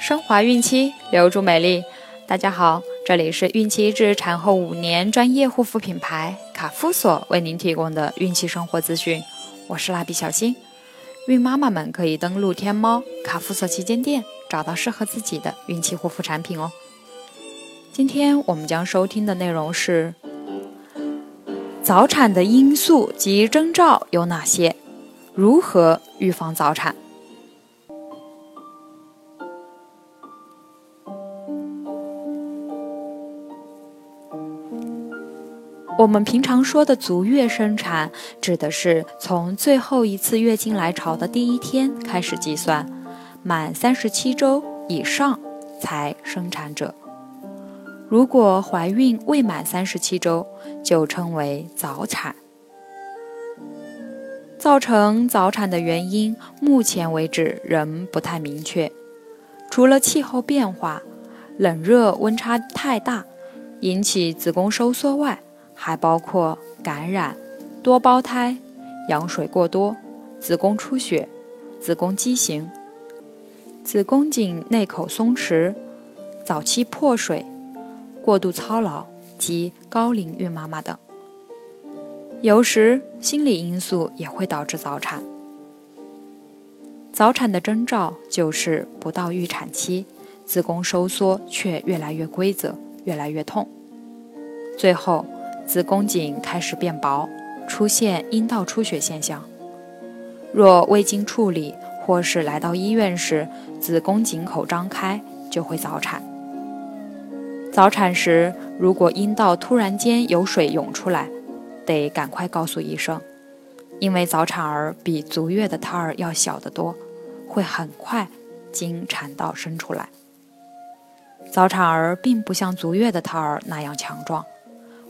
升华孕期，留住美丽。大家好，这里是孕期至产后五年专业护肤品牌卡夫索为您提供的孕期生活资讯。我是蜡笔小新，孕妈妈们可以登录天猫卡夫索旗舰店，找到适合自己的孕期护肤产品哦。今天我们将收听的内容是：早产的因素及征兆有哪些？如何预防早产？我们平常说的足月生产，指的是从最后一次月经来潮的第一天开始计算，满三十七周以上才生产者。如果怀孕未满三十七周，就称为早产。造成早产的原因，目前为止仍不太明确。除了气候变化、冷热温差太大引起子宫收缩外，还包括感染、多胞胎、羊水过多、子宫出血、子宫畸形、子宫颈内口松弛、早期破水、过度操劳及高龄孕妈妈等。有时心理因素也会导致早产。早产的征兆就是不到预产期，子宫收缩却越来越规则，越来越痛，最后。子宫颈开始变薄，出现阴道出血现象。若未经处理，或是来到医院时子宫颈口张开，就会早产。早产时，如果阴道突然间有水涌出来，得赶快告诉医生，因为早产儿比足月的胎儿要小得多，会很快经产道生出来。早产儿并不像足月的胎儿那样强壮。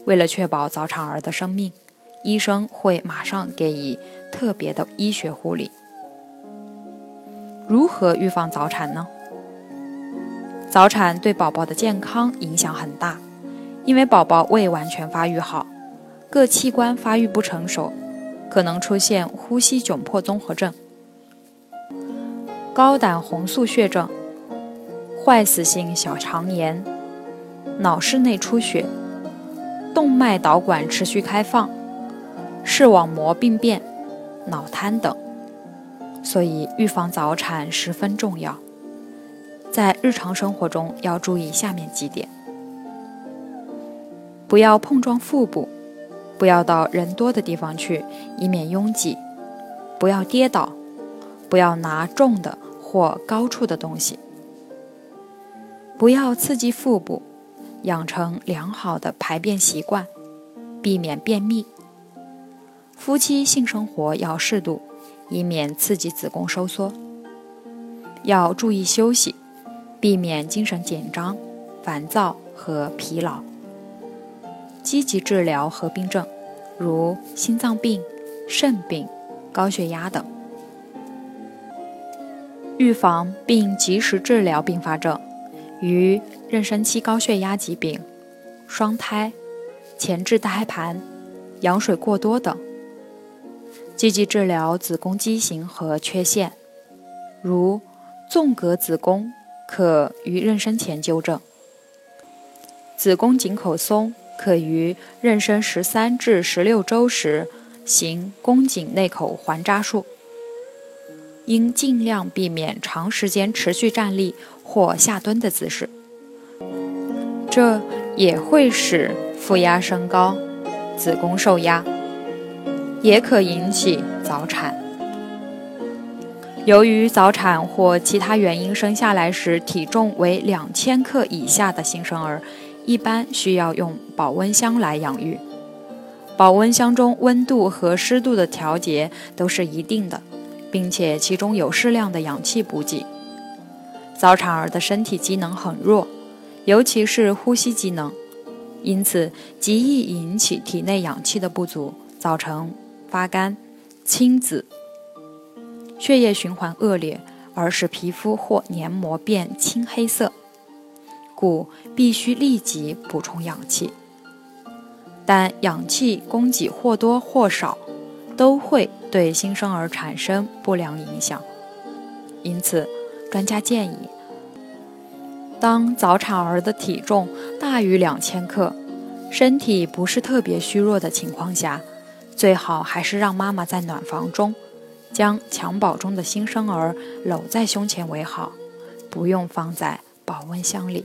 为了确保早产儿的生命，医生会马上给予特别的医学护理。如何预防早产呢？早产对宝宝的健康影响很大，因为宝宝未完全发育好，各器官发育不成熟，可能出现呼吸窘迫综合症、高胆红素血症、坏死性小肠炎、脑室内出血。动脉导管持续开放、视网膜病变、脑瘫等，所以预防早产十分重要。在日常生活中要注意下面几点：不要碰撞腹部，不要到人多的地方去，以免拥挤；不要跌倒，不要拿重的或高处的东西；不要刺激腹部。养成良好的排便习惯，避免便秘。夫妻性生活要适度，以免刺激子宫收缩。要注意休息，避免精神紧张、烦躁和疲劳。积极治疗合并症，如心脏病、肾病、高血压等。预防并及时治疗并发症。与妊娠期高血压疾病、双胎、前置胎盘、羊水过多等，积极治疗子宫畸形和缺陷，如纵隔子宫可于妊娠前纠正，子宫颈口松可于妊娠十三至十六周时行宫颈内口环扎术，应尽量避免长时间持续站立。或下蹲的姿势，这也会使腹压升高，子宫受压，也可引起早产。由于早产或其他原因生下来时体重为两千克以下的新生儿，一般需要用保温箱来养育。保温箱中温度和湿度的调节都是一定的，并且其中有适量的氧气补给。早产儿的身体机能很弱，尤其是呼吸机能，因此极易引起体内氧气的不足，造成发干、青紫、血液循环恶劣，而使皮肤或黏膜变青黑色，故必须立即补充氧气。但氧气供给或多或少都会对新生儿产生不良影响，因此。专家建议，当早产儿的体重大于两千克，身体不是特别虚弱的情况下，最好还是让妈妈在暖房中，将襁褓中的新生儿搂在胸前为好，不用放在保温箱里。